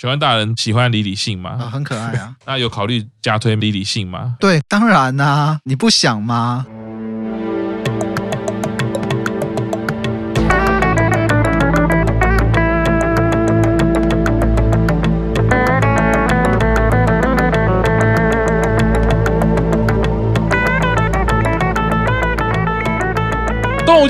玄关大人喜欢李李信吗？啊，很可爱啊。那有考虑加推李李信吗？对，当然啊，你不想吗？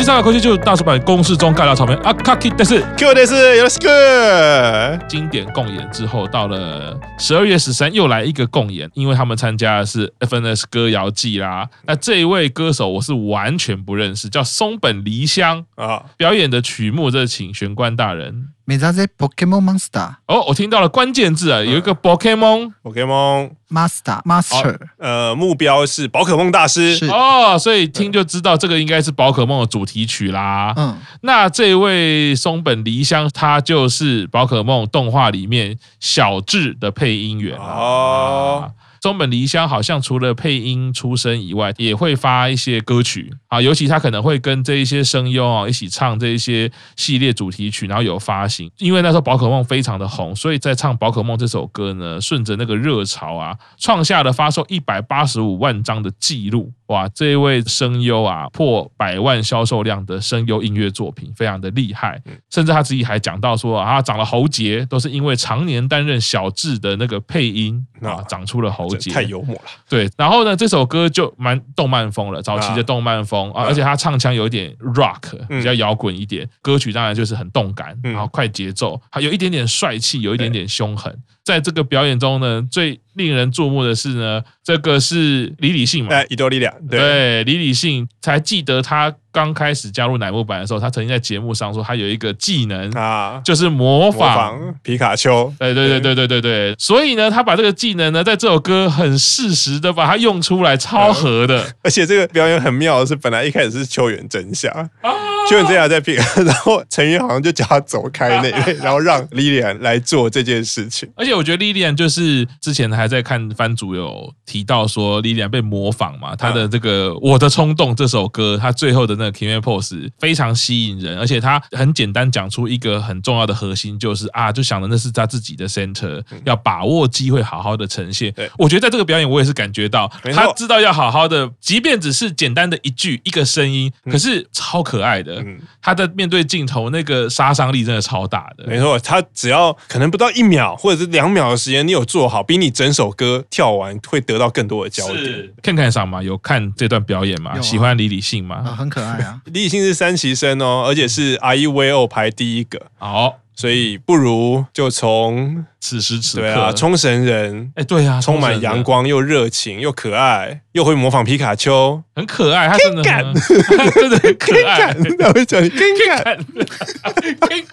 动物机上的科技就大叔版公式中尬聊场面啊，卡基但是 Q 的是有 good 经典共演之后，到了十二月十三又来一个共演，因为他们参加的是 FNS 歌谣季啦。那这一位歌手我是完全不认识，叫松本梨香啊。表演的曲目，这请玄关大人。没在这 Pokemon Monster 哦，我听到了关键字啊，有一个 Pokemon Pokemon Master Master，呃，目标是宝可梦大师。是。哦，所以听就知道这个应该是宝可梦的主题曲啦。嗯，那这位松本梨香，他就是宝可梦动画里面小智的配音员哦。中本梨香好像除了配音出身以外，也会发一些歌曲啊，尤其他可能会跟这一些声优啊一起唱这一些系列主题曲，然后有发行。因为那时候宝可梦非常的红，所以在唱宝可梦这首歌呢，顺着那个热潮啊，创下了发售一百八十五万张的记录。哇，这一位声优啊，破百万销售量的声优音乐作品，非常的厉害。甚至他自己还讲到说啊，长了喉结都是因为常年担任小智的那个配音啊，长出了喉结。太幽默了。对，然后呢，这首歌就蛮动漫风了，早期的动漫风啊，而且他唱腔有一点 rock，比较摇滚一点。歌曲当然就是很动感，然后快节奏，还有一点点帅气，有一点点凶狠。在这个表演中呢，最令人注目的是呢，这个是李李信嘛？哎，伊多利亚。对，李李信才记得他刚开始加入乃木坂的时候，他曾经在节目上说他有一个技能啊，就是模仿，皮卡丘。对对对对对对对。所以呢，他把这个技能呢，在这首歌很适时的把它用出来，超合的。而且这个表演很妙的是，本来一开始是秋元真夏。啊就这样在 pick，然后成员好像就叫他走开那一位，然后让 Lilian 来做这件事情。而且我觉得 Lilian 就是之前还在看番主有提到说 Lilian 被模仿嘛，他的这个《我的冲动》这首歌，他最后的那个 Kimi Pose 非常吸引人，而且他很简单讲出一个很重要的核心，就是啊，就想的那是他自己的 center，要把握机会，好好的呈现。对，我觉得在这个表演，我也是感觉到他知道要好好的，即便只是简单的一句一个声音，可是超可爱的。嗯，他的面对镜头那个杀伤力真的超大的。没错，他只要可能不到一秒或者是两秒的时间，你有做好，比你整首歌跳完会得到更多的焦点。看看上吗，有看这段表演吗？啊、喜欢李李信吗？啊，很可爱啊。李李信是三期生哦，而且是 I E V O 排第一个。好。所以不如就从此时此刻，对啊，冲绳人，哎，对啊，充满阳光又热情又可爱，又会模仿皮卡丘，很可爱，他真的，真的很可爱，他会讲你看看，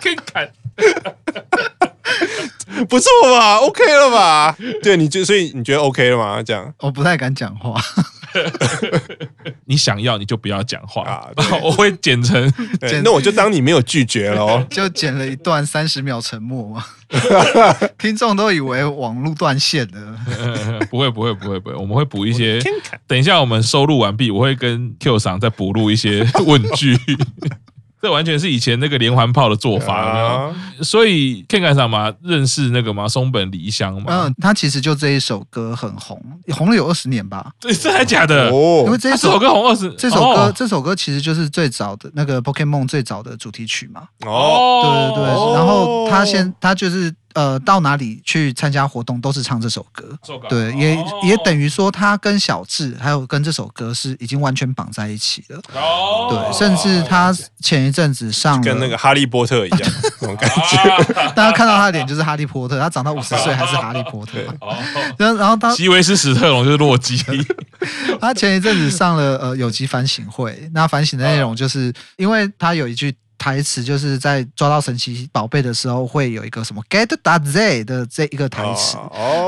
看看，不错吧？OK 了吧？对，你就所以你觉得 OK 了吗？这样，我不太敢讲话。你想要你就不要讲话啊！我会剪成，那我就当你没有拒绝喽。就剪了一段三十秒沉默嘛，听众都以为网络断线了。不会不会不会不会，我们会补一些。等一下我们收录完毕，我会跟 Q 赏再补录一些问句。这完全是以前那个连环炮的做法，啊、所以 Ken 干啥嘛？认识那个吗？松本梨香嘛？嗯，他其实就这一首歌很红，红了有二十年吧？对，这还假的？哦，因为这首歌红二十，这首歌、哦、这首歌其实就是最早的那个 Pokemon 最早的主题曲嘛。哦，对对对，然后他先他就是。呃，到哪里去参加活动都是唱这首歌，对，也也等于说他跟小智还有跟这首歌是已经完全绑在一起了。哦，对，甚至他前一阵子上跟那个哈利波特一样 那种感觉，大家看到他的脸就是哈利波特，他长到五十岁还是哈利波特。哦，然后然后他席维斯史特龙就是洛基，他前一阵子上了呃有机反省会，那反省的内容就是因为他有一句。台词就是在抓到神奇宝贝的时候，会有一个什么 “get that Z” 的这一个台词，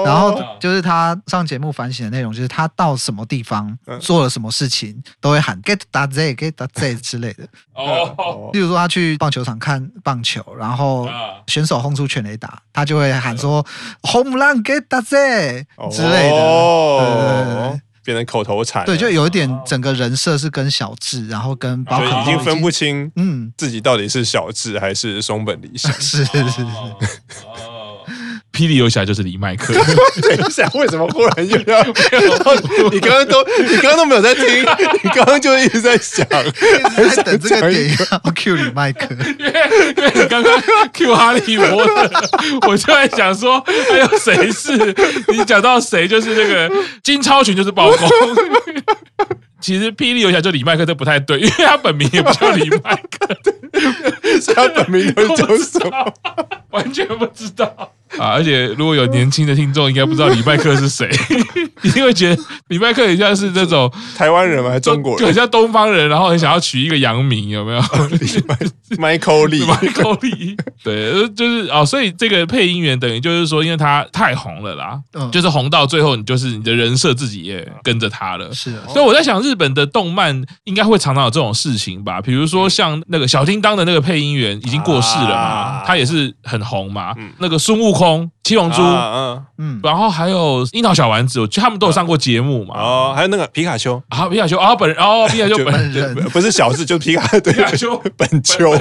然后就是他上节目反省的内容，就是他到什么地方做了什么事情，都会喊 “get that Z”“get that Z” 之类的。哦，例如说他去棒球场看棒球，然后选手轰出全垒打，他就会喊说 “home run get that Z” 之类的。哦。变成口头禅，对，就有一点整个人设是跟小智，然后跟宝可梦已经分不清，嗯，自己到底是小智还是松本理想。是是是是。霹雳游侠就是李麦克。等一下，为什么忽然又要？你刚刚都你刚刚都没有在听，你刚刚就一直在想，一直在等这个点要 Q 李麦克。因为因为你刚刚 Q 哈利波特，我就在想说，还有谁是你讲到谁就是那个金超群就是包公。其实霹雳游侠就李麦克，这不太对，因为他本名也不叫李麦克，所以他本名都叫什么？完全不知道。啊！而且如果有年轻的听众，应该不知道李麦克是谁，一定会觉得李麦克很像是那种 台湾人吗？还是中国人？很像东方人，然后很想要取一个洋名，有没有？Michael Lee，Michael Lee，对，就是哦，所以这个配音员等于就是说，因为他太红了啦，嗯、就是红到最后，你就是你的人设自己也跟着他了。是，所以我在想，日本的动漫应该会常常有这种事情吧？比如说像那个小叮当的那个配音员已经过世了嘛，啊、他也是很红嘛，嗯、那个孙悟空。空七龙珠，嗯嗯，然后还有樱桃小丸子，我觉得他们都有上过节目嘛。哦，还有那个皮卡丘。啊，皮卡丘啊，本人哦，皮卡丘本人。不 是小智，就是皮卡对，皮卡丘。本丘，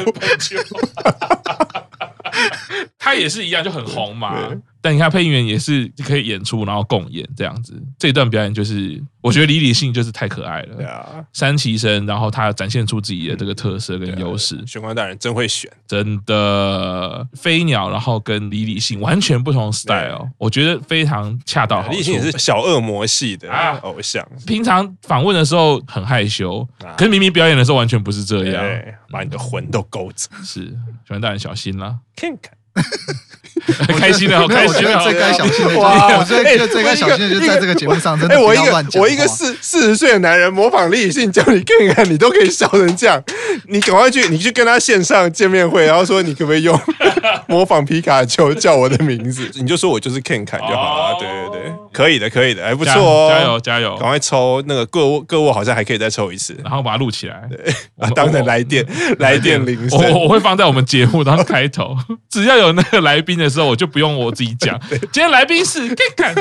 他也是一样，就很红嘛。但你看配音员也是可以演出，然后共演这样子。这段表演就是，我觉得李李信就是太可爱了。对啊，山崎生，然后他展现出自己的这个特色跟优势。玄关大人真会选，真的飞鸟，然后跟李李信完全不同 style，我觉得非常恰到好处。李李信也是小恶魔系的偶像，平常访问的时候很害羞，可是明明表演的时候完全不是这样，把你的魂都勾走。是玄关大人小心啦，看看。开心的，好开心的，最该小心的，我最最该小心的，就在这个节目上，真的不要乱讲。我一个四四十岁的男人模仿李宇信叫你看看，你都可以笑成这样，你赶快去，你去跟他线上见面会，然后说你可不可以用 模仿皮卡丘叫我的名字，你就说我就是 Ken 看就好了。对对对，可以的，可以的，还不错哦，加油加油，赶快抽那个个握个握，好像还可以再抽一次，然后把它录起来，对，当成来电 来电铃声，我我会放在我们节目当开头，只要有那个来宾的时候，我就不用我自己讲。今天来宾是 Ken，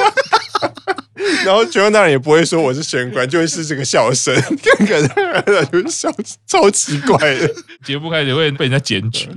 然后玄关大人也不会说我是玄关，就会是这个笑声，Ken 就笑超奇怪的。节目开始会被人家检举。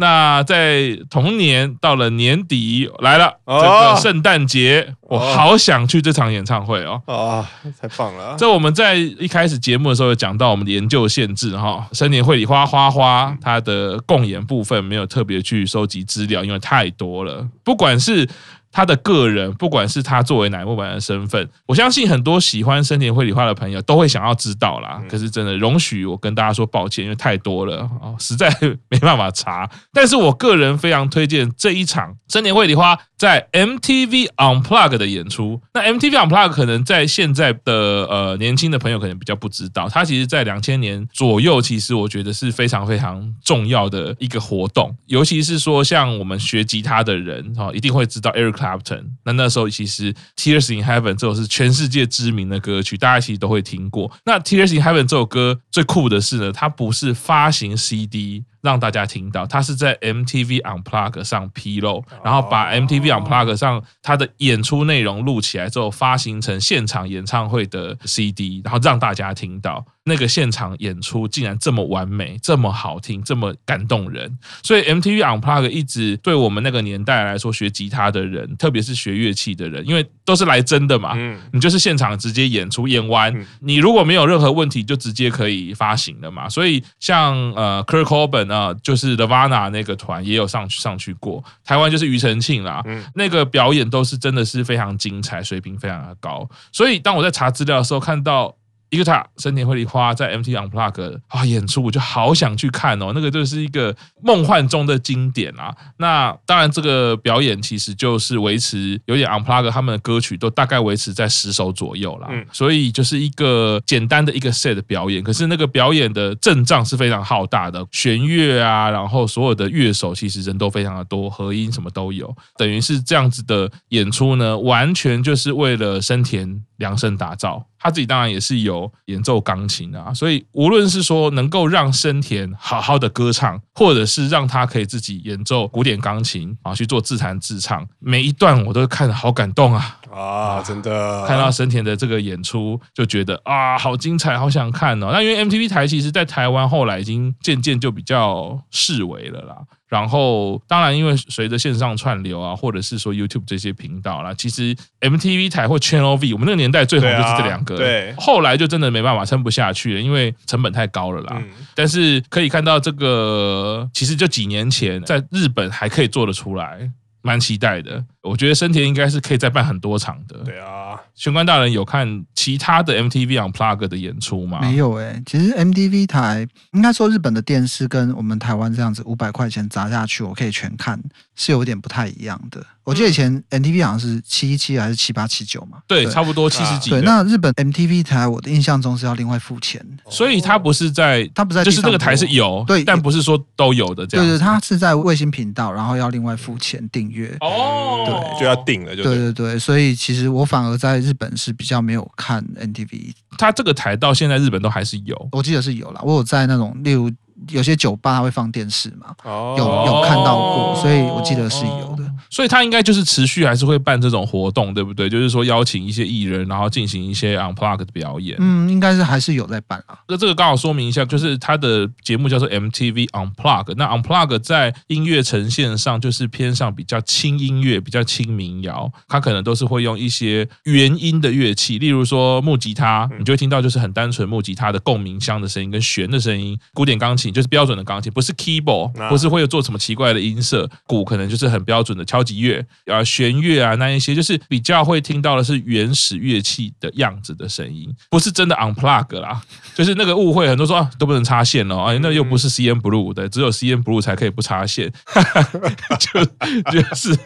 那在同年到了年底来了这个圣诞节，我好想去这场演唱会哦！啊，太棒了！这我们在一开始节目的时候有讲到我们的研究限制哈，生年会里花花花它的共演部分没有特别去收集资料，因为太多了，不管是。他的个人，不管是他作为乃木坂的身份，我相信很多喜欢森田绘里花的朋友都会想要知道啦。可是真的，容许我跟大家说抱歉，因为太多了啊，实在没办法查。但是我个人非常推荐这一场森田绘里花在 MTV Unplugged 的演出。那 MTV Unplugged 可能在现在的呃年轻的朋友可能比较不知道，它其实在两千年左右，其实我觉得是非常非常重要的一个活动，尤其是说像我们学吉他的人哈，一定会知道 Eric。Clapton，那那时候其实《Tears in Heaven》这首是全世界知名的歌曲，大家其实都会听过。那《Tears in Heaven》这首歌最酷的是呢，它不是发行 CD。让大家听到，他是在 MTV Unplugged 上披露，然后把 MTV Unplugged 上他的演出内容录起来之后，发行成现场演唱会的 CD，然后让大家听到那个现场演出竟然这么完美、这么好听、这么感动人。所以 MTV Unplugged 一直对我们那个年代来说，学吉他的人，特别是学乐器的人，因为都是来真的嘛，你就是现场直接演出演完，你如果没有任何问题，就直接可以发行了嘛。所以像呃 Kurt Cobain 啊，就是 Nirvana 那个团也有上去上去过，台湾就是庾澄庆啦，嗯、那个表演都是真的是非常精彩，水平非常的高。所以当我在查资料的时候，看到。一个他生田惠梨花在 MTV Unplugged 啊演出，我就好想去看哦，那个就是一个梦幻中的经典啊。那当然，这个表演其实就是维持有点 Unplugged 他们的歌曲都大概维持在十首左右啦。嗯，所以就是一个简单的一个 set 的表演。可是那个表演的阵仗是非常浩大的，弦乐啊，然后所有的乐手其实人都非常的多，和音什么都有，等于是这样子的演出呢，完全就是为了森田量身打造。他自己当然也是有演奏钢琴的啊，所以无论是说能够让生田好好的歌唱，或者是让他可以自己演奏古典钢琴啊去做自弹自唱，每一段我都看得好感动啊！啊，真的看到生田的这个演出，就觉得啊，好精彩，好想看哦。那因为 MTV 台其实在台湾后来已经渐渐就比较式微了啦。然后，当然，因为随着线上串流啊，或者是说 YouTube 这些频道啦，其实 MTV 台或 Channel V，我们那个年代最红就是这两个。对，啊、对，后来就真的没办法撑不下去了，因为成本太高了啦。嗯、但是可以看到，这个其实就几年前在日本还可以做得出来，蛮期待的。我觉得生田应该是可以再办很多场的。对啊，玄关大人有看其他的 MTV Unplugged 的演出吗？没有哎、欸，其实 MTV 台应该说日本的电视跟我们台湾这样子五百块钱砸下去，我可以全看，是有点不太一样的。我记得以前 MTV 好像是七一七还是七八七九嘛？对，对差不多七十几。对，那日本 MTV 台我的印象中是要另外付钱，所以它不是在，它不在，就是这个台是有，对，但不是说都有的这样。对对，它是在卫星频道，然后要另外付钱订阅。哦。对，就要定了就，对对。对，所以其实我反而在日本是比较没有看 NTV，它这个台到现在日本都还是有，我记得是有啦，我有在那种例如。有些酒吧会放电视嘛，哦、有有看到过，所以我记得是有的。所以他应该就是持续还是会办这种活动，对不对？就是说邀请一些艺人，然后进行一些 unplugged 的表演。嗯，应该是还是有在办啊。那这个刚好说明一下，就是他的节目叫做 MTV Unplugged。那 unplugged 在音乐呈现上就是偏向比较轻音乐，比较轻民谣。他可能都是会用一些原音的乐器，例如说木吉他，你就会听到就是很单纯木吉他的共鸣箱的声音跟弦的声音，古典钢琴。就是标准的钢琴，不是 keyboard，不是会有做什么奇怪的音色。鼓可能就是很标准的敲击乐啊，弦乐啊，那一些就是比较会听到的是原始乐器的样子的声音，不是真的 unplug 啦。就是那个误会，很多说啊都不能插线哦，哎，那又不是 CN Blue 的，只有 CN Blue 才可以不插线。就就是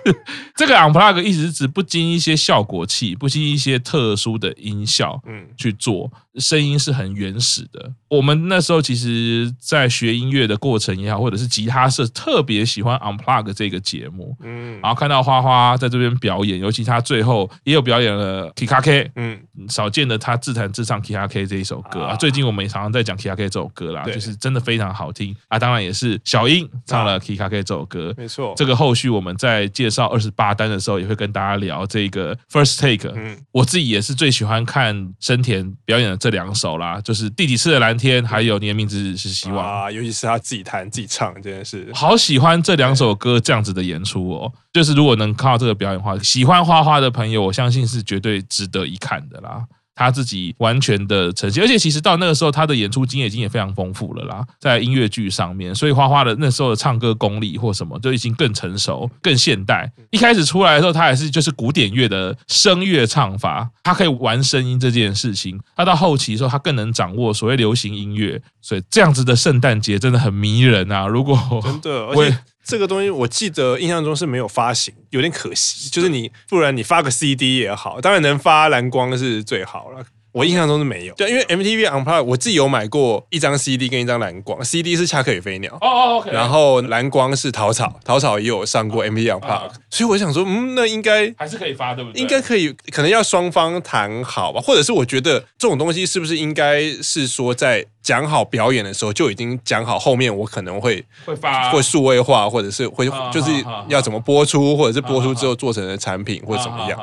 这个 unplug 意思是指不经一些效果器，不经一些特殊的音效，嗯，去做声音是很原始的。我们那时候其实，在学音乐的过程也好，或者是吉他社特别喜欢 Unplug 这个节目，嗯，然后看到花花在这边表演，尤其他最后也有表演了 Kikake，嗯，少见的他自弹自唱 Kikake 这一首歌啊。最近我们也常常在讲 Kikake 这首歌啦，就是真的非常好听啊。当然也是小英唱了 Kikake 这首歌，没错。这个后续我们在介绍二十八单的时候，也会跟大家聊这个 First Take。嗯，我自己也是最喜欢看生田表演的这两首啦，就是第几次的蓝天，还有你的名字是希望。尤其是他自己弹自己唱，真的是好喜欢这两首歌这样子的演出哦。就是如果能看到这个表演的话，喜欢花花的朋友，我相信是绝对值得一看的啦。他自己完全的呈现，而且其实到那个时候，他的演出经验已经也非常丰富了啦，在音乐剧上面，所以花花的那时候的唱歌功力或什么，就已经更成熟、更现代。一开始出来的时候，他还是就是古典乐的声乐唱法，他可以玩声音这件事情。他到后期的时候，他更能掌握所谓流行音乐，所以这样子的圣诞节真的很迷人啊！如果真的，而且。这个东西我记得印象中是没有发行，有点可惜。就是你不然你发个 CD 也好，当然能发蓝光是最好了。我印象中是没有，对，因为 MTV Unplugged 我自己有买过一张 CD 跟一张蓝光，CD 是恰克与飞鸟，哦哦，OK，然后蓝光是桃草，桃草也有上过 MTV Unplugged，所以我想说，嗯，那应该还是可以发，对不对？应该可以，可能要双方谈好吧，或者是我觉得这种东西是不是应该是说在。讲好表演的时候就已经讲好，后面我可能会会发会数位化，或者是会就是要怎么播出，或者是播出之后做成的产品或者怎么样。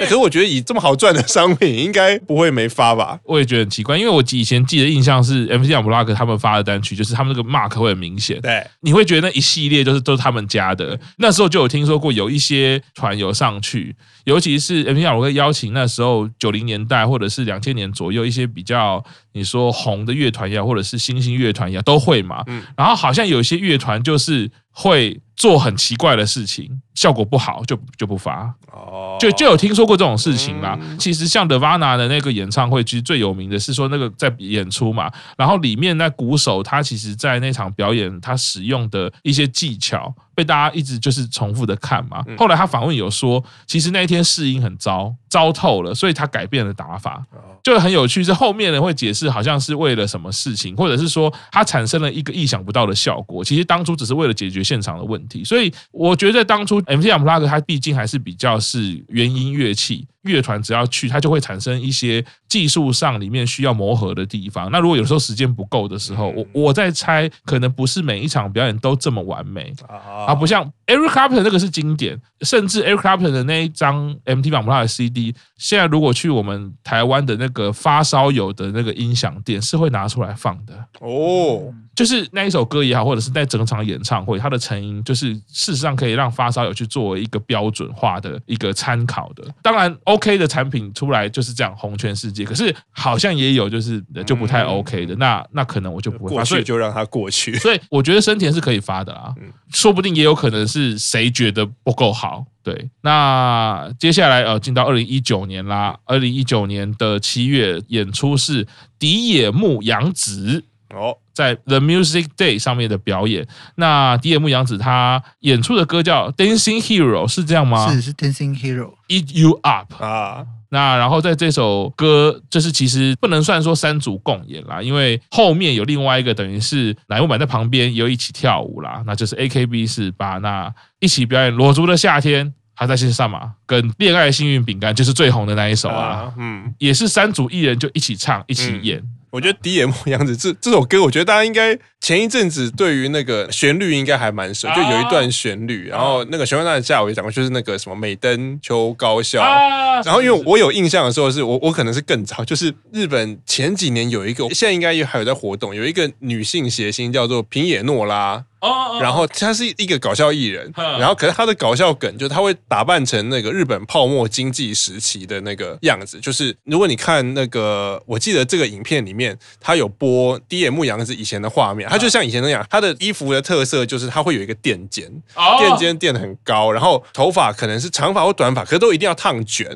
可是我觉得以这么好赚的商品，应该不会没发吧？我也觉得很奇怪，因为我以前记得印象是 MTV Unplugged 他们发的单曲，就是他们那个 mark 会很明显。对，你会觉得那一系列就是都是他们家的。那时候就有听说过有一些团有上去，尤其是 MTV Unplugged 邀请那时候九零年代或者是两千年左右一些比较你说红的乐团呀，或者是新兴乐团呀，都会嘛。嗯，然后好像有些乐团就是会做很奇怪的事情，效果不好就就不发。哦，就就有听说过这种事情啦。其实像 The Vana 的那个演唱会，其实最有名的是说那个在演出嘛，然后里面那鼓手他其实在那场表演他使用的一些技巧被大家一直就是重复的看嘛。后来他访问有说，其实那一天试音很糟，糟透了，所以他改变了打法，就很有趣。是后面人会解释，好像是为了什么事情，或者是说他产生了一个意想不到的效果。其实当初只是为了解决现场的问题。所以我觉得当初 MCM Plug 它毕竟还是比较是原音乐器，乐团只要去，它就会产生一些技术上里面需要磨合的地方。那如果有时候时间不够的时候，我我在猜，可能不是每一场表演都这么完美啊，不像 Eric Clapton 那个是经典，甚至 Eric Clapton 的那一张 MTV 绑不到的 CD，现在如果去我们台湾的那个发烧友的那个音响店，是会拿出来放的哦。就是那一首歌也好，或者是在整场演唱会，它的成因就是事实上可以让发烧友去作为一个标准化的一个参考的。当然，OK 的产品出来就是这样红全世界。可是好像也有就是就不太 OK 的，那那可能我就不会发，过去就让它过去。所以我觉得生田是可以发的啦，说不定也有可能是谁觉得不够好。对，那接下来呃，进到二零一九年啦，二零一九年的七月演出是荻野目洋子。哦，在 The Music Day 上面的表演，那荻野目洋子他演出的歌叫 Dancing Hero，是这样吗？是是 Dancing Hero，Eat You Up 啊。那然后在这首歌，就是其实不能算说三组共演啦，因为后面有另外一个等于是乃木坂在旁边也有一起跳舞啦，那就是 AKB 四八那一起表演裸足的夏天，还在线上嘛，跟恋爱幸运饼干就是最红的那一首啊，嗯，也是三组艺人就一起唱一起演。我觉得荻野目洋子这这首歌，我觉得大家应该前一阵子对于那个旋律应该还蛮熟，就有一段旋律，然后那个玄幻大厦我也讲过，就是那个什么美登秋高校，然后因为我有印象的时候，是我我可能是更早，就是日本前几年有一个，现在应该也还有在活动，有一个女性谐星叫做平野诺拉。哦，然后他是一个搞笑艺人，然后可是他的搞笑梗就是他会打扮成那个日本泡沫经济时期的那个样子，就是如果你看那个，我记得这个影片里面他有播荻野目洋子以前的画面，他就像以前那样，他的衣服的特色就是他会有一个垫肩，垫肩垫的很高，然后头发可能是长发或短发，可是都一定要烫卷，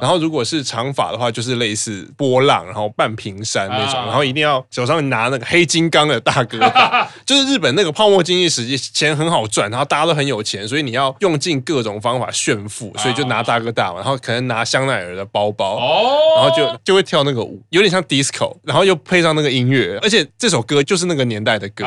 然后如果是长发的话，就是类似波浪，然后半平山那种，然后一定要手上拿那个黑金刚的大哥大，就是日本那个泡沫经经济实际钱很好赚，然后大家都很有钱，所以你要用尽各种方法炫富，所以就拿大哥大嘛，然后可能拿香奈儿的包包，然后就就会跳那个舞，有点像 disco，然后又配上那个音乐，而且这首歌就是那个年代的歌，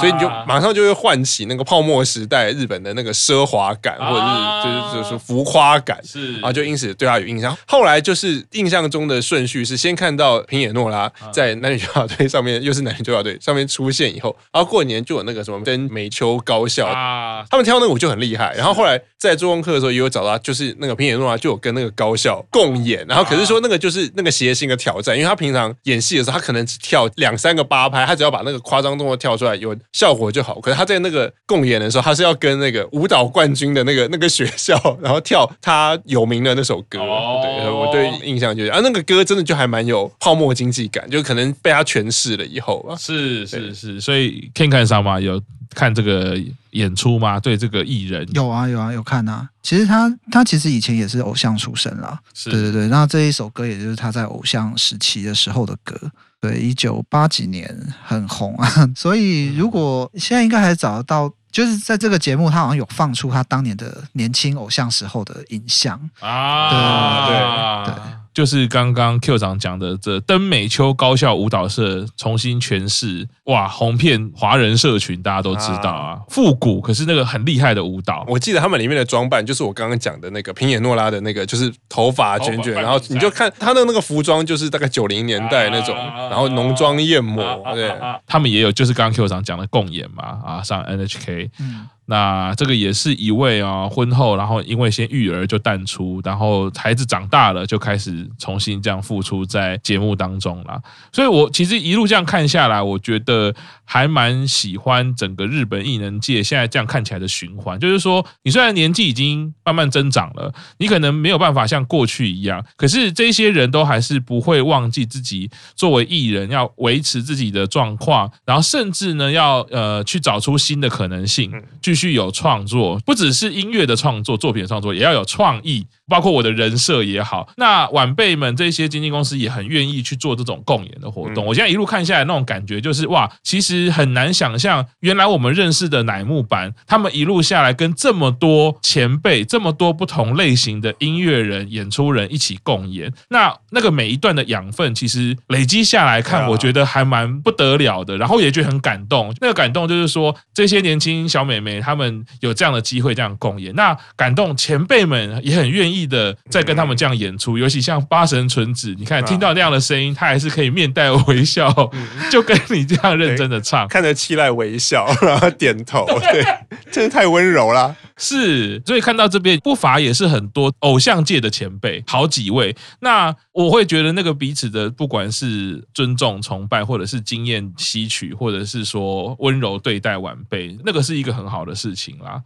所以你就马上就会唤起那个泡沫时代日本的那个奢华感，或者是就是就是浮夸感，是，然后就因此对他有印象。后来就是印象中的顺序是先看到平野诺拉在男女纠察队上面，又是男女纠察队上面出现以后，然后过年就有那个什么跟美秋。高校啊，他们跳那个舞就很厉害。然后后来在做功课的时候，也有找到，就是那个平野诺拉就有跟那个高校共演。然后可是说那个就是那个谐星的挑战，因为他平常演戏的时候，他可能只跳两三个八拍，他只要把那个夸张动作跳出来有效果就好。可是他在那个共演的时候，他是要跟那个舞蹈冠军的那个那个学校，然后跳他有名的那首歌。对，我对印象就是啊，那个歌真的就还蛮有泡沫经济感，就可能被他诠释了以后啊。是是是，所以可以看上吗？有。看这个演出吗？对这个艺人有啊有啊有看啊。其实他他其实以前也是偶像出身啦，是对对对。那这一首歌也就是他在偶像时期的时候的歌，对，一九八几年很红啊。所以如果现在应该还找得到，就是在这个节目他好像有放出他当年的年轻偶像时候的影像啊，对对。对就是刚刚 Q 长讲的这登美秋高校舞蹈社重新诠释，哇，红遍华人社群，大家都知道啊，复古，可是那个很厉害的舞蹈。我记得他们里面的装扮，就是我刚刚讲的那个平野诺拉的那个，就是头发卷卷，然后你就看他的那个服装，就是大概九零年代那种，然后浓妆艳抹，对，他们也有，就是刚刚 Q 长讲的共演嘛，啊，上 NHK。嗯那这个也是一位啊，婚后然后因为先育儿就淡出，然后孩子长大了就开始重新这样付出在节目当中了。所以我其实一路这样看下来，我觉得还蛮喜欢整个日本艺能界现在这样看起来的循环。就是说，你虽然年纪已经慢慢增长了，你可能没有办法像过去一样，可是这些人都还是不会忘记自己作为艺人要维持自己的状况，然后甚至呢要呃去找出新的可能性。继续有创作，不只是音乐的创作、作品的创作，也要有创意。包括我的人设也好，那晚辈们这些经纪公司也很愿意去做这种共演的活动。我现在一路看下来，那种感觉就是哇，其实很难想象，原来我们认识的乃木坂，他们一路下来跟这么多前辈、这么多不同类型的音乐人、演出人一起共演，那那个每一段的养分，其实累积下来看，我觉得还蛮不得了的。然后也觉得很感动，那个感动就是说，这些年轻小美眉她们有这样的机会这样共演，那感动前辈们也很愿意。的在跟他们这样演出。尤其像八神纯子，你看听到那样的声音，她还是可以面带微笑，就跟你这样认真的唱，看着期待微笑，然后点头，对，真的太温柔了。是，所以看到这边不乏也是很多偶像界的前辈，好几位。那我会觉得那个彼此的不管是尊重、崇拜，或者是经验吸取，或者是说温柔对待晚辈，那个是一个很好的事情啦。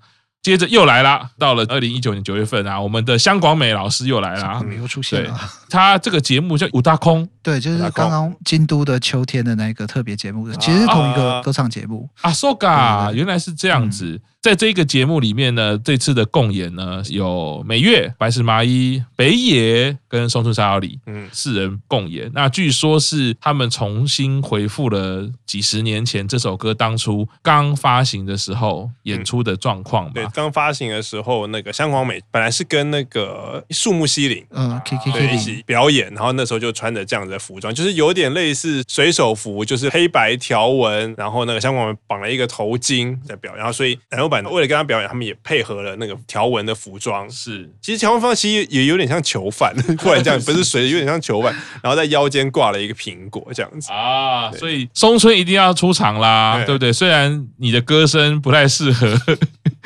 接着又来了，到了二零一九年九月份啊，我们的香广美老师又来了，又出现了。他这个节目叫《五大空》，对，就是刚刚京都的秋天的那个特别节目，其实是同一个歌唱节目。啊，Soga，原来是这样子。嗯在这个节目里面呢，这次的共演呢有美月、白石麻衣、北野跟松村沙友里，嗯，四人共演。那据说是他们重新回复了几十年前这首歌当初刚发行的时候演出的状况吧。对，刚发行的时候，那个香广美本来是跟那个树木希林，嗯，K K K 一起表演，然后那时候就穿着这样子的服装，就是有点类似水手服，就是黑白条纹，然后那个香广美绑了一个头巾在表演，然后所以然后版。为了跟他表演，他们也配合了那个条纹的服装。是，其实条纹方其实也有点像囚犯，忽然这样不是水，有点像囚犯，然后在腰间挂了一个苹果这样子啊。所以松村一定要出场啦，对，对不对？虽然你的歌声不太适合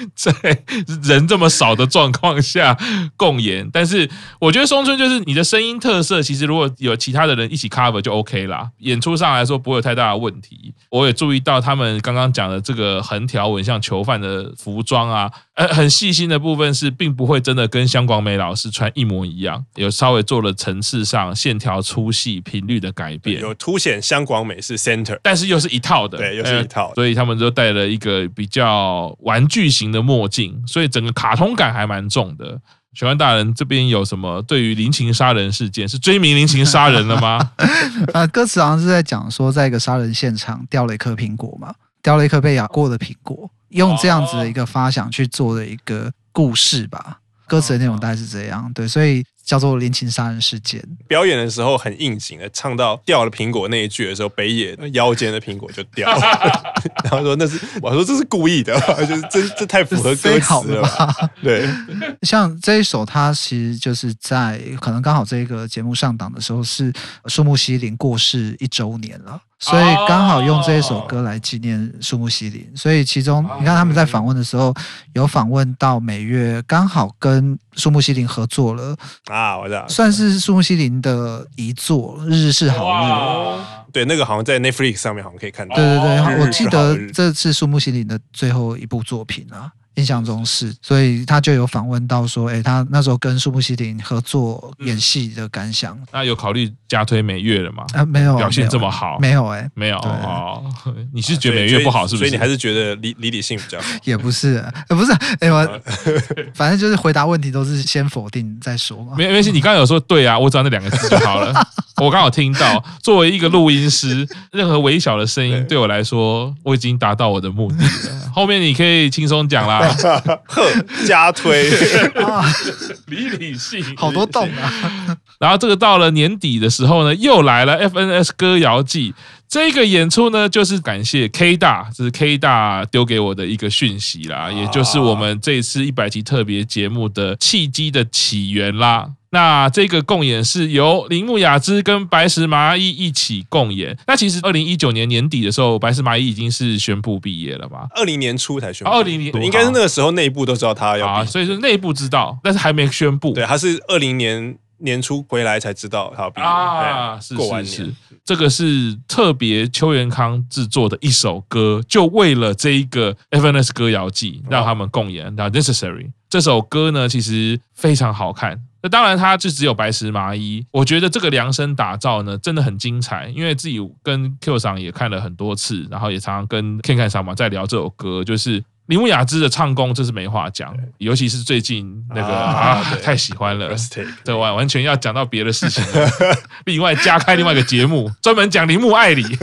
在人这么少的状况下共演，但是我觉得松村就是你的声音特色，其实如果有其他的人一起 cover 就 OK 啦。演出上来说不会有太大的问题。我也注意到他们刚刚讲的这个横条纹像囚犯的。服装啊，呃，很细心的部分是，并不会真的跟香广美老师穿一模一样，有稍微做了层次上线条粗细频率的改变，有凸显香广美是 center，但是又是一套的，对，又是一套，呃，所以他们都带了一个比较玩具型的墨镜，所以整个卡通感还蛮重的。玄关大人这边有什么对于林琴杀人事件是追名林琴杀人了吗？呃，歌词好像是在讲说，在一个杀人现场掉了一颗苹果嘛，掉了一颗被咬过的苹果。用这样子的一个发想去做的一个故事吧，歌词的内容大概是这样，对，所以叫做林情杀人事件。表演的时候很应景的，唱到掉了苹果那一句的时候，北野腰间的苹果就掉了，然后说那是我说这是故意的，就是这这太符合歌词了吧？对，像这一首，它其实就是在可能刚好这个节目上档的时候是树木希林过世一周年了。所以刚好用这一首歌来纪念树木希林，所以其中你看他们在访问的时候有访问到美月，刚好跟树木希林合作了啊，我知道，算是树木希林的遗作《日日是好日》。对，那个好像在 Netflix 上面好像可以看到。对对对，我记得这是树木希林的最后一部作品啊。印象中是，所以他就有访问到说，哎，他那时候跟树木希林合作演戏的感想。那有考虑加推美月了吗？啊，没有，表现这么好，没有，哎，没有哦。你是觉得美月不好，是不是？所以你还是觉得李李李信比较好？也不是，不是，哎，我 反正就是回答问题都是先否定再说嘛。没没事，你刚刚有说对啊，我只要那两个字就好了。我刚好听到，作为一个录音师，任何微小的声音对我来说，我已经达到我的目的了。后面你可以轻松讲啦。呵加推，李李信好多洞啊！然后这个到了年底的时候呢，又来了 FNS 歌谣祭这个演出呢，就是感谢 K 大，这是 K 大丢给我的一个讯息啦，也就是我们这次一百集特别节目的契机的起源啦。那这个共演是由铃木雅之跟白石麻衣一起共演。那其实二零一九年年底的时候，白石麻衣已经是宣布毕业了吧？二零年初才宣布。二零年应该是那个时候内部都知道他要啊，所以是内部知道，但是还没宣布。对，他是二零年年初回来才知道他要毕业啊。是过完年，这个是特别邱元康制作的一首歌，就为了这一个 FNS 歌谣祭让他们共演。那 Necessary 这首歌呢，其实非常好看。那当然，他就只有白石麻衣。我觉得这个量身打造呢，真的很精彩。因为自己跟 Q 上也看了很多次，然后也常常跟 Ken 看上嘛在聊这首歌，就是铃木雅之的唱功，这是没话讲。尤其是最近那个啊，啊，太喜欢了，这完完全要讲到别的事情了，另外加开另外一个节目，专门讲铃木爱理。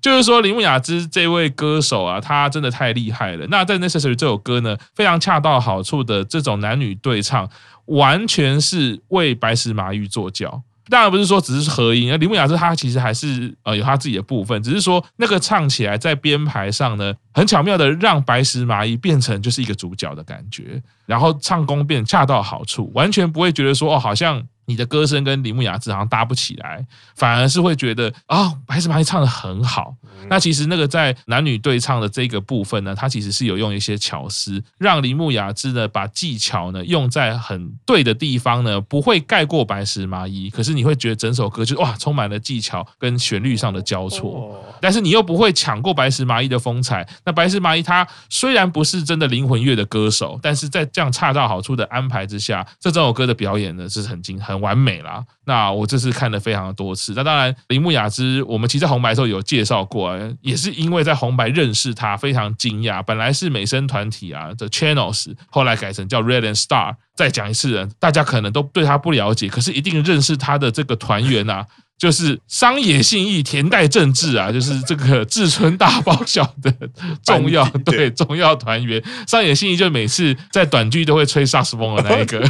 就是说，铃木雅之这位歌手啊，他真的太厉害了。那在 Necessary 这首歌呢，非常恰到好处的这种男女对唱。完全是为白石麻衣做教，当然不是说只是合音，而林木雅是她其实还是呃有她自己的部分，只是说那个唱起来在编排上呢，很巧妙的让白石麻衣变成就是一个主角的感觉，然后唱功变恰到好处，完全不会觉得说哦好像。你的歌声跟铃木雅治好像搭不起来，反而是会觉得啊、哦，白石麻衣唱得很好。那其实那个在男女对唱的这个部分呢，它其实是有用一些巧思，让铃木雅治呢把技巧呢用在很对的地方呢，不会盖过白石麻衣。可是你会觉得整首歌就哇，充满了技巧跟旋律上的交错，但是你又不会抢过白石麻衣的风采。那白石麻衣她虽然不是真的灵魂乐的歌手，但是在这样恰到好处的安排之下，这整首歌的表演呢是很精很。很完美啦，那我这次看了非常的多次。那当然，铃木雅之，我们其实在红白的时候有介绍过，也是因为在红白认识他，非常惊讶。本来是美声团体啊的 Channels，后来改成叫 Red and Star。再讲一次，大家可能都对他不了解，可是一定认识他的这个团员啊，就是商野信义、田代正治啊，就是这个志村大包小的重要 对重要团员。商野信义就每次在短剧都会吹萨克斯风的那一个。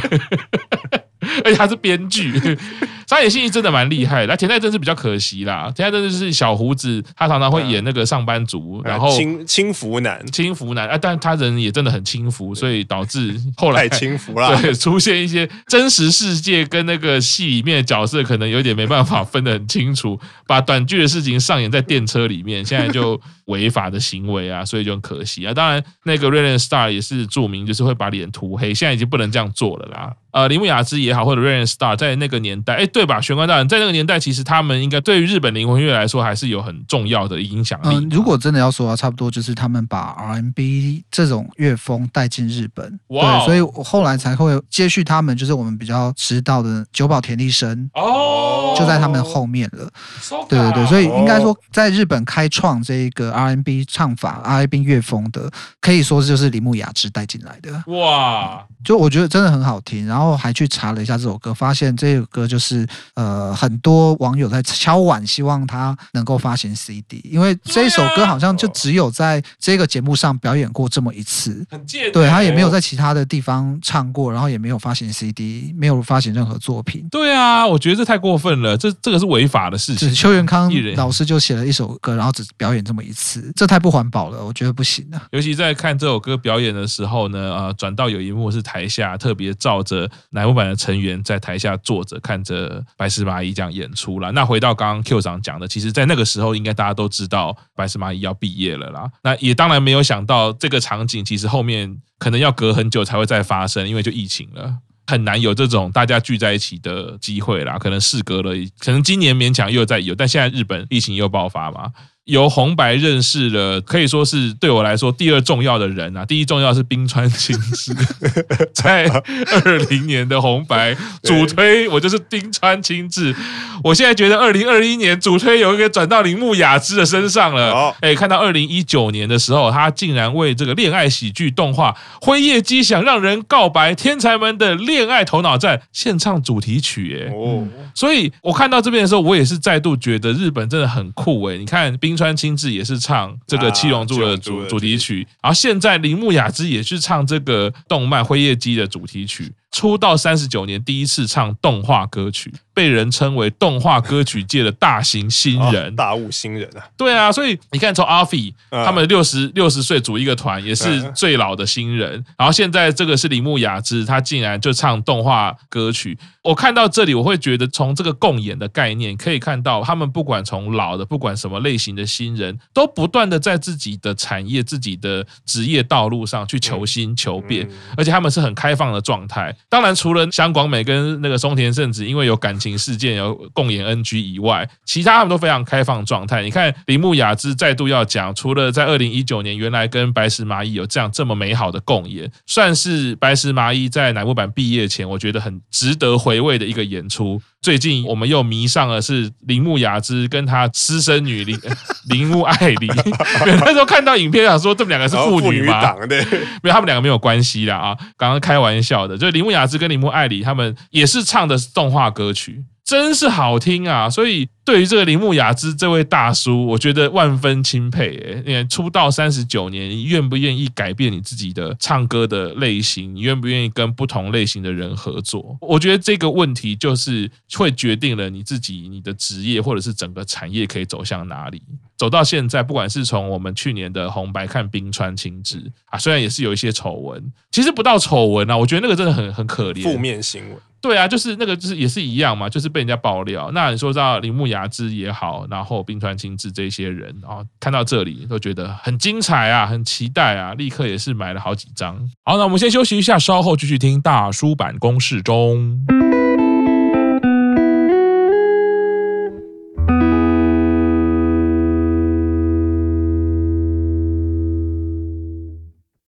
而且他是编剧，桑野信义真的蛮厉害的。那田代真是比较可惜啦，田代真的是小胡子，他常常会演那个上班族，然后轻轻浮男，轻浮男啊，但他人也真的很轻浮，所以导致后来太轻浮了，对，出现一些真实世界跟那个戏里面的角色可能有点没办法分得很清楚，把短剧的事情上演在电车里面，现在就违法的行为啊，所以就很可惜啊。当然，那个 Red and Star 也是著名，就是会把脸涂黑，现在已经不能这样做了啦。呃，铃木雅之也好，或者 Red and Star，在那个年代，哎，对吧？玄关大人在那个年代，其实他们应该对于日本灵魂乐来说，还是有很重要的影响力。嗯，如果真的要说啊，差不多就是他们把 R&B 这种乐风带进日本，哇 Wow，对，所以后来才会接续他们，就是我们比较知道的久保田利生哦，就在他们后面了。Oh, 对对对，所以应该说，在日本开创这个 R&B 唱法、R&B 乐风的，可以说就是铃木雅之带进来的。哇，就我觉得真的很好听，然后。然后还去查了一下这首歌，发现这首歌就是呃很多网友在敲碗，希望他能够发行 CD，因为这首歌好像就只有在这个节目上表演过这么一次，很贱，对，他也没有在其他的地方唱过，然后也没有发行 CD，没有发行任何作品。对啊，我觉得这太过分了，这这个是违法的事情。邱元康老师就写了一首歌，然后只表演这么一次，这太不环保了，我觉得不行啊。尤其在看这首歌表演的时候呢，呃，转到有一幕是台下特别照着。乃木坂的成员在台下坐着看着白石麻衣这样演出了。那回到刚刚 Q 长讲的，其实，在那个时候，应该大家都知道白石麻衣要毕业了啦。那也当然没有想到这个场景，其实后面可能要隔很久才会再发生，因为就疫情了，很难有这种大家聚在一起的机会啦。可能事隔了，可能今年勉强又再有，但现在日本疫情又爆发嘛。由红白认识了，可以说是对我来说第二重要的人啊。第一重要是冰川清志，在二零年的红白主推，我就是冰川清志。我现在觉得二零二一年主推有一个转到铃木雅之的身上了。哎，看到二零一九年的时候，他竟然为这个恋爱喜剧动画《辉夜姬想让人告白天才们的恋爱头脑战》献唱主题曲。哎，哦，所以我看到这边的时候，我也是再度觉得日本真的很酷。哎，你看冰。冰川清志也是唱这个《七龙珠》的主主题曲，然后现在铃木雅之也是唱这个动漫《辉夜姬》的主题曲。出道三十九年，第一次唱动画歌曲，被人称为动画歌曲界的大型新人，哦、大物新人啊！对啊，所以你看，从阿飞他们六十六十岁组一个团，也是最老的新人。嗯、然后现在这个是铃木雅之，他竟然就唱动画歌曲。我看到这里，我会觉得从这个共演的概念可以看到，他们不管从老的，不管什么类型的新人，都不断的在自己的产业、自己的职业道路上去求新求变，而且他们是很开放的状态。当然，除了香广美跟那个松田圣子因为有感情事件有共演 NG 以外，其他他们都非常开放状态。你看铃木雅之再度要讲，除了在二零一九年原来跟白石麻衣有这样这么美好的共演，算是白石麻衣在乃木坂毕业前，我觉得很值得回味的一个演出。最近我们又迷上了是铃木雅之跟她私生女铃铃木爱理。那时候看到影片想说这们两个是父女吗？对，没有，他们两个没有关系的啊，刚刚开玩笑的。就铃木雅之跟铃木爱理他们也是唱的动画歌曲。真是好听啊！所以对于这个铃木雅之这位大叔，我觉得万分钦佩。诶，出道三十九年，你愿不愿意改变你自己的唱歌的类型？你愿不愿意跟不同类型的人合作？我觉得这个问题就是会决定了你自己、你的职业或者是整个产业可以走向哪里。走到现在，不管是从我们去年的红白看冰川庆治啊，虽然也是有一些丑闻，其实不到丑闻啊，我觉得那个真的很很可怜，负面新闻。对啊，就是那个，就是也是一样嘛，就是被人家爆料。那你说到铃木雅之也好，然后冰川清志这些人啊，看到这里都觉得很精彩啊，很期待啊，立刻也是买了好几张。好，那我们先休息一下，稍后继续听大叔坂工事中。